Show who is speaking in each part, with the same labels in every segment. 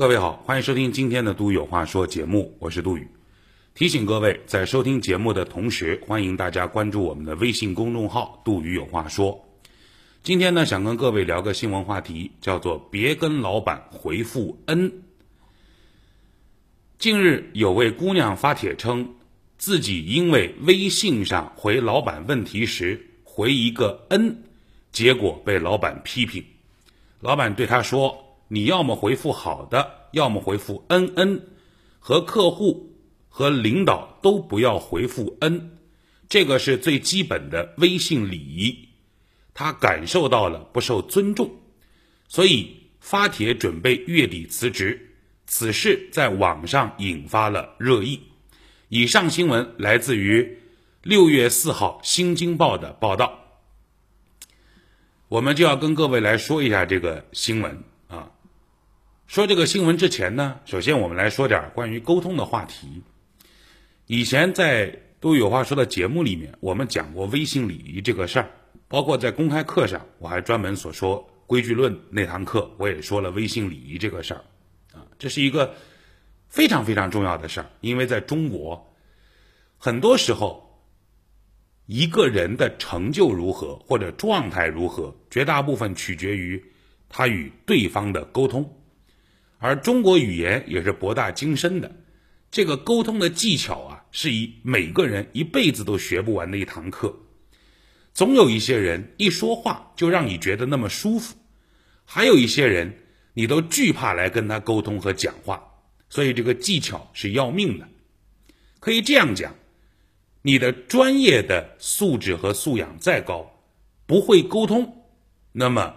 Speaker 1: 各位好，欢迎收听今天的《杜宇有话说》节目，我是杜宇。提醒各位，在收听节目的同时，欢迎大家关注我们的微信公众号“杜宇有话说”。今天呢，想跟各位聊个新闻话题，叫做“别跟老板回复 N” ”。近日，有位姑娘发帖称，自己因为微信上回老板问题时回一个 N，，结果被老板批评。老板对她说。你要么回复好的，要么回复嗯嗯，和客户和领导都不要回复嗯，这个是最基本的微信礼仪。他感受到了不受尊重，所以发帖准备月底辞职。此事在网上引发了热议。以上新闻来自于六月四号《新京报》的报道。我们就要跟各位来说一下这个新闻。说这个新闻之前呢，首先我们来说点关于沟通的话题。以前在都有话说的节目里面，我们讲过微信礼仪这个事儿，包括在公开课上，我还专门所说规矩论那堂课，我也说了微信礼仪这个事儿。啊，这是一个非常非常重要的事儿，因为在中国，很多时候一个人的成就如何或者状态如何，绝大部分取决于他与对方的沟通。而中国语言也是博大精深的，这个沟通的技巧啊，是以每个人一辈子都学不完的一堂课。总有一些人一说话就让你觉得那么舒服，还有一些人你都惧怕来跟他沟通和讲话，所以这个技巧是要命的。可以这样讲，你的专业的素质和素养再高，不会沟通，那么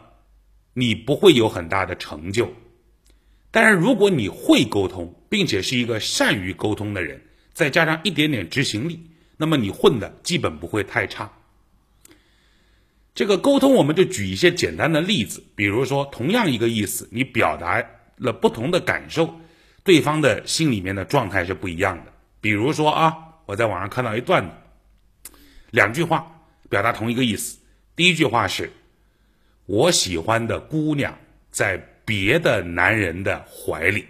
Speaker 1: 你不会有很大的成就。但是，如果你会沟通，并且是一个善于沟通的人，再加上一点点执行力，那么你混的基本不会太差。这个沟通，我们就举一些简单的例子，比如说，同样一个意思，你表达了不同的感受，对方的心里面的状态是不一样的。比如说啊，我在网上看到一段子，两句话表达同一个意思。第一句话是：我喜欢的姑娘在。别的男人的怀里，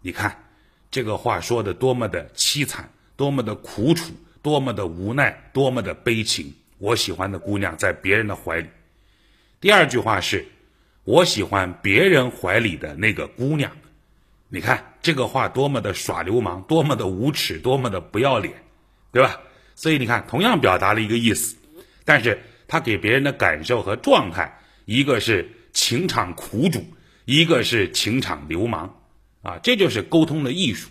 Speaker 1: 你看这个话说的多么的凄惨，多么的苦楚，多么的无奈，多么的悲情。我喜欢的姑娘在别人的怀里。第二句话是，我喜欢别人怀里的那个姑娘。你看这个话多么的耍流氓，多么的无耻，多么的不要脸，对吧？所以你看，同样表达了一个意思，但是他给别人的感受和状态，一个是。情场苦主，一个是情场流氓，啊，这就是沟通的艺术。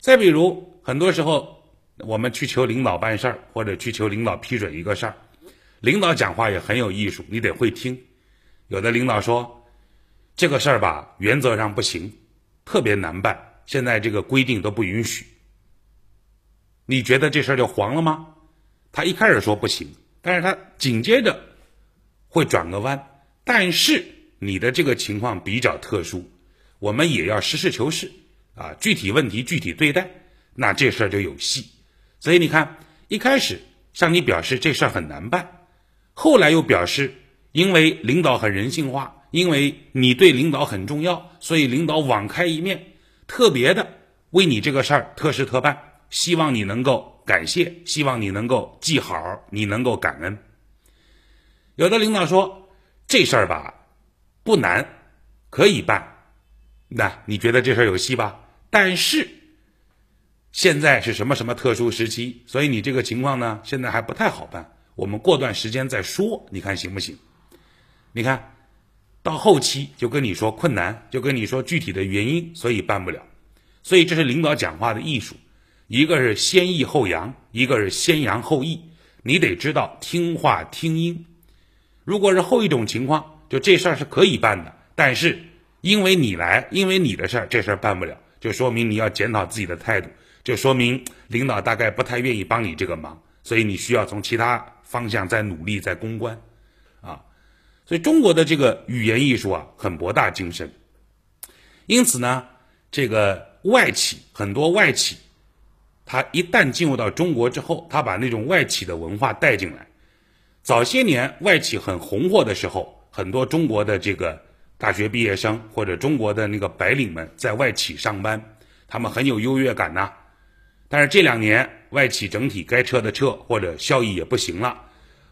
Speaker 1: 再比如，很多时候我们去求领导办事儿，或者去求领导批准一个事儿，领导讲话也很有艺术，你得会听。有的领导说这个事儿吧，原则上不行，特别难办，现在这个规定都不允许。你觉得这事儿就黄了吗？他一开始说不行，但是他紧接着会转个弯。但是你的这个情况比较特殊，我们也要实事求是啊，具体问题具体对待，那这事儿就有戏。所以你看，一开始向你表示这事儿很难办，后来又表示因为领导很人性化，因为你对领导很重要，所以领导网开一面，特别的为你这个事儿特事特办，希望你能够感谢，希望你能够记好，你能够感恩。有的领导说。这事儿吧，不难，可以办。那你觉得这事儿有戏吧？但是现在是什么什么特殊时期，所以你这个情况呢，现在还不太好办。我们过段时间再说，你看行不行？你看到后期就跟你说困难，就跟你说具体的原因，所以办不了。所以这是领导讲话的艺术，一个是先抑后扬，一个是先扬后抑，你得知道听话听音。如果是后一种情况，就这事儿是可以办的，但是因为你来，因为你的事儿，这事儿办不了，就说明你要检讨自己的态度，就说明领导大概不太愿意帮你这个忙，所以你需要从其他方向再努力再攻关，啊，所以中国的这个语言艺术啊很博大精深，因此呢，这个外企很多外企，他一旦进入到中国之后，他把那种外企的文化带进来。早些年外企很红火的时候，很多中国的这个大学毕业生或者中国的那个白领们在外企上班，他们很有优越感呐。但是这两年外企整体该撤的撤，或者效益也不行了，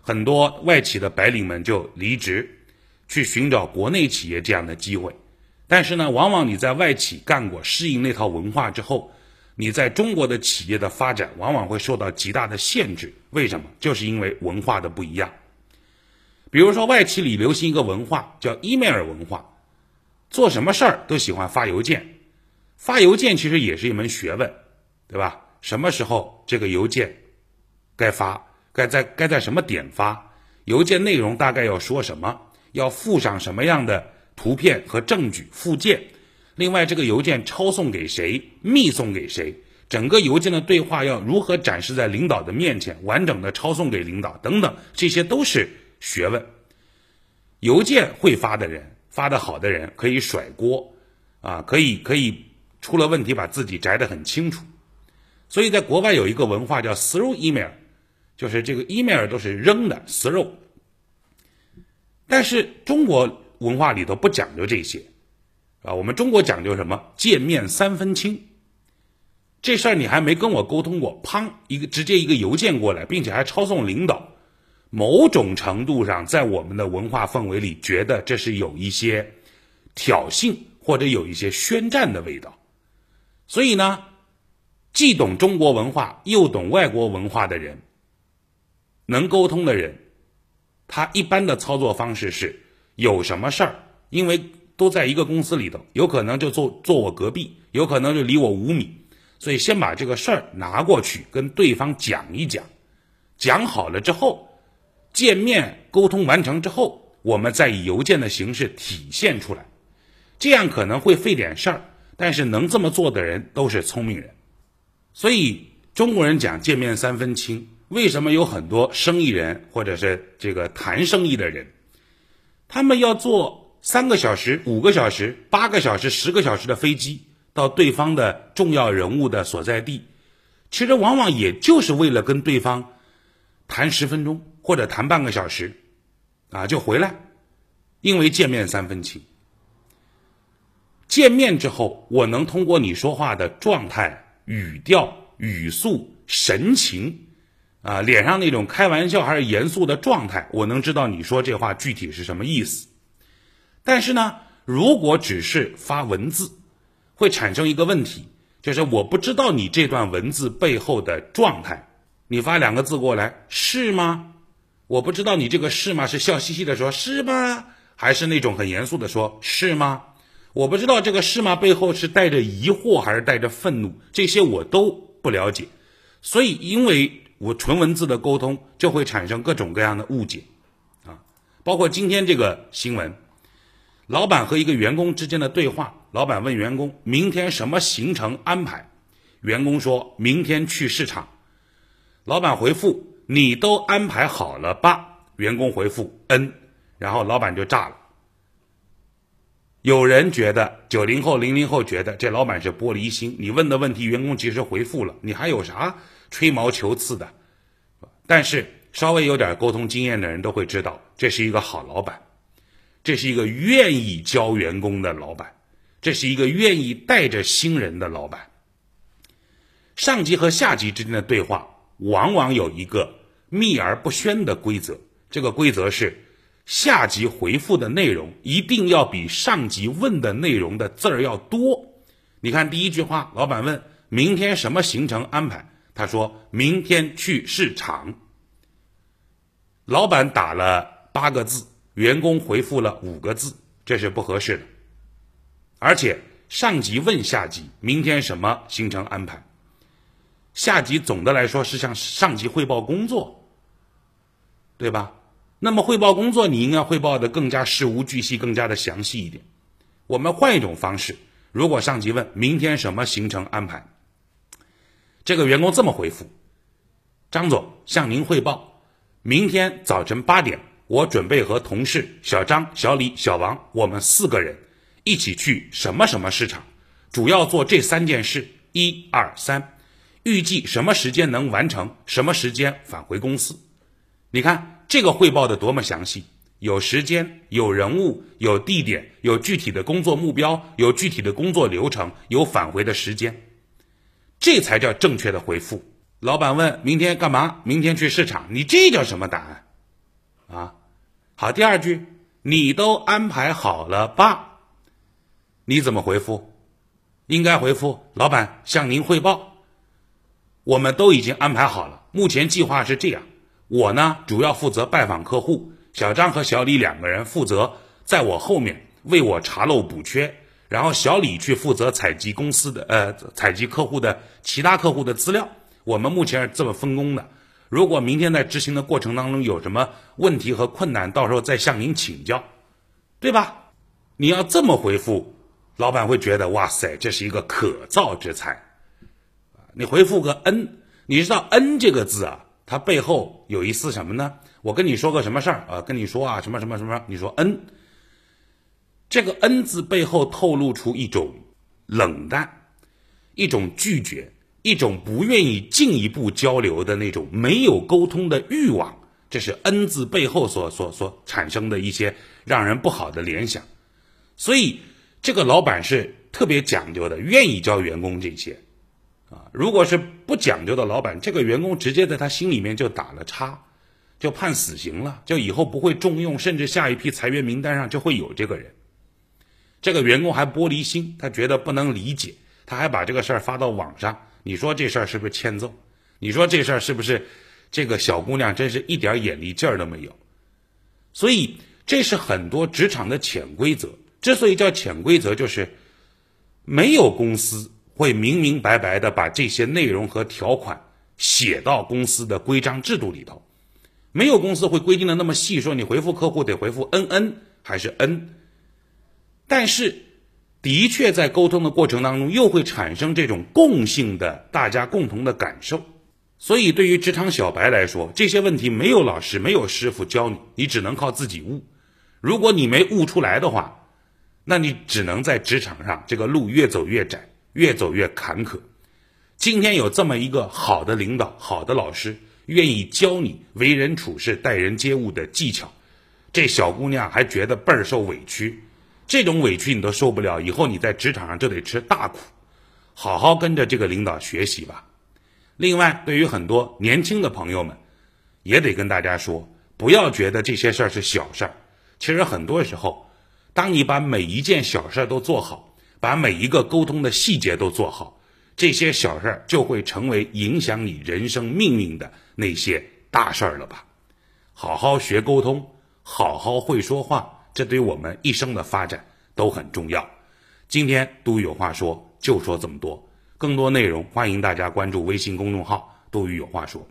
Speaker 1: 很多外企的白领们就离职，去寻找国内企业这样的机会。但是呢，往往你在外企干过，适应那套文化之后，你在中国的企业的发展往往会受到极大的限制。为什么？就是因为文化的不一样。比如说，外企里流行一个文化叫 email 文化，做什么事儿都喜欢发邮件。发邮件其实也是一门学问，对吧？什么时候这个邮件该发，该在该在什么点发？邮件内容大概要说什么？要附上什么样的图片和证据附件？另外，这个邮件抄送给谁？密送给谁？整个邮件的对话要如何展示在领导的面前？完整的抄送给领导等等，这些都是。学问，邮件会发的人，发的好的人可以甩锅，啊，可以可以出了问题把自己摘得很清楚。所以在国外有一个文化叫 throw email，就是这个 email 都是扔的 throw。但是中国文化里头不讲究这些，啊，我们中国讲究什么？见面三分亲。这事儿你还没跟我沟通过，砰，一个直接一个邮件过来，并且还抄送领导。某种程度上，在我们的文化氛围里，觉得这是有一些挑衅或者有一些宣战的味道。所以呢，既懂中国文化又懂外国文化的人，能沟通的人，他一般的操作方式是：有什么事儿，因为都在一个公司里头，有可能就坐坐我隔壁，有可能就离我五米，所以先把这个事儿拿过去跟对方讲一讲，讲好了之后。见面沟通完成之后，我们再以邮件的形式体现出来，这样可能会费点事儿，但是能这么做的人都是聪明人。所以中国人讲见面三分亲，为什么有很多生意人或者是这个谈生意的人，他们要坐三个小时、五个小时、八个小时、十个小时的飞机到对方的重要人物的所在地，其实往往也就是为了跟对方谈十分钟。或者谈半个小时，啊，就回来，因为见面三分情。见面之后，我能通过你说话的状态、语调、语速、神情，啊，脸上那种开玩笑还是严肃的状态，我能知道你说这话具体是什么意思。但是呢，如果只是发文字，会产生一个问题，就是我不知道你这段文字背后的状态。你发两个字过来，是吗？我不知道你这个是吗？是笑嘻嘻的说，是吗？还是那种很严肃的说，是吗？我不知道这个是吗背后是带着疑惑还是带着愤怒，这些我都不了解。所以，因为我纯文字的沟通就会产生各种各样的误解，啊，包括今天这个新闻，老板和一个员工之间的对话，老板问员工明天什么行程安排，员工说明天去市场，老板回复。你都安排好了吧？员工回复嗯，然后老板就炸了。有人觉得九零后、零零后觉得这老板是玻璃心，你问的问题员工及时回复了，你还有啥吹毛求疵的？但是稍微有点沟通经验的人都会知道，这是一个好老板，这是一个愿意教员工的老板，这是一个愿意带着新人的老板。上级和下级之间的对话。往往有一个秘而不宣的规则，这个规则是下级回复的内容一定要比上级问的内容的字儿要多。你看第一句话，老板问明天什么行程安排，他说明天去市场。老板打了八个字，员工回复了五个字，这是不合适的。而且上级问下级明天什么行程安排。下级总的来说是向上级汇报工作，对吧？那么汇报工作，你应该汇报的更加事无巨细，更加的详细一点。我们换一种方式，如果上级问明天什么行程安排，这个员工这么回复：张总向您汇报，明天早晨八点，我准备和同事小张、小李、小王，我们四个人一起去什么什么市场，主要做这三件事：一、二、三。预计什么时间能完成？什么时间返回公司？你看这个汇报的多么详细！有时间、有人物、有地点、有具体的工作目标、有具体的工作流程、有返回的时间，这才叫正确的回复。老板问明天干嘛？明天去市场。你这叫什么答案？啊，好。第二句，你都安排好了吧？你怎么回复？应该回复老板向您汇报，我们都已经安排好了。目前计划是这样，我呢主要负责拜访客户。小张和小李两个人负责在我后面为我查漏补缺，然后小李去负责采集公司的呃采集客户的其他客户的资料。我们目前是这么分工的。如果明天在执行的过程当中有什么问题和困难，到时候再向您请教，对吧？你要这么回复，老板会觉得哇塞，这是一个可造之才。你回复个恩，你知道恩这个字啊，它背后有一丝什么呢？我跟你说个什么事儿啊？跟你说啊，什么什么什么？你说恩，这个恩字背后透露出一种冷淡，一种拒绝，一种不愿意进一步交流的那种没有沟通的欲望。这是恩字背后所所所产生的一些让人不好的联想。所以这个老板是特别讲究的，愿意教员工这些啊。如果是不讲究的老板，这个员工直接在他心里面就打了叉。就判死刑了，就以后不会重用，甚至下一批裁员名单上就会有这个人。这个员工还玻璃心，他觉得不能理解，他还把这个事儿发到网上。你说这事儿是不是欠揍？你说这事儿是不是这个小姑娘真是一点眼力劲儿都没有？所以这是很多职场的潜规则。之所以叫潜规则，就是没有公司会明明白白的把这些内容和条款写到公司的规章制度里头。没有公司会规定的那么细，说你回复客户得回复嗯嗯还是嗯，但是的确在沟通的过程当中，又会产生这种共性的大家共同的感受。所以对于职场小白来说，这些问题没有老师没有师傅教你，你只能靠自己悟。如果你没悟出来的话，那你只能在职场上这个路越走越窄，越走越坎坷。今天有这么一个好的领导，好的老师。愿意教你为人处事、待人接物的技巧，这小姑娘还觉得倍儿受委屈，这种委屈你都受不了，以后你在职场上就得吃大苦，好好跟着这个领导学习吧。另外，对于很多年轻的朋友们，也得跟大家说，不要觉得这些事儿是小事儿，其实很多时候，当你把每一件小事都做好，把每一个沟通的细节都做好。这些小事就会成为影响你人生命运的那些大事儿了吧？好好学沟通，好好会说话，这对我们一生的发展都很重要。今天杜宇有话说，就说这么多。更多内容，欢迎大家关注微信公众号“杜宇有话说”。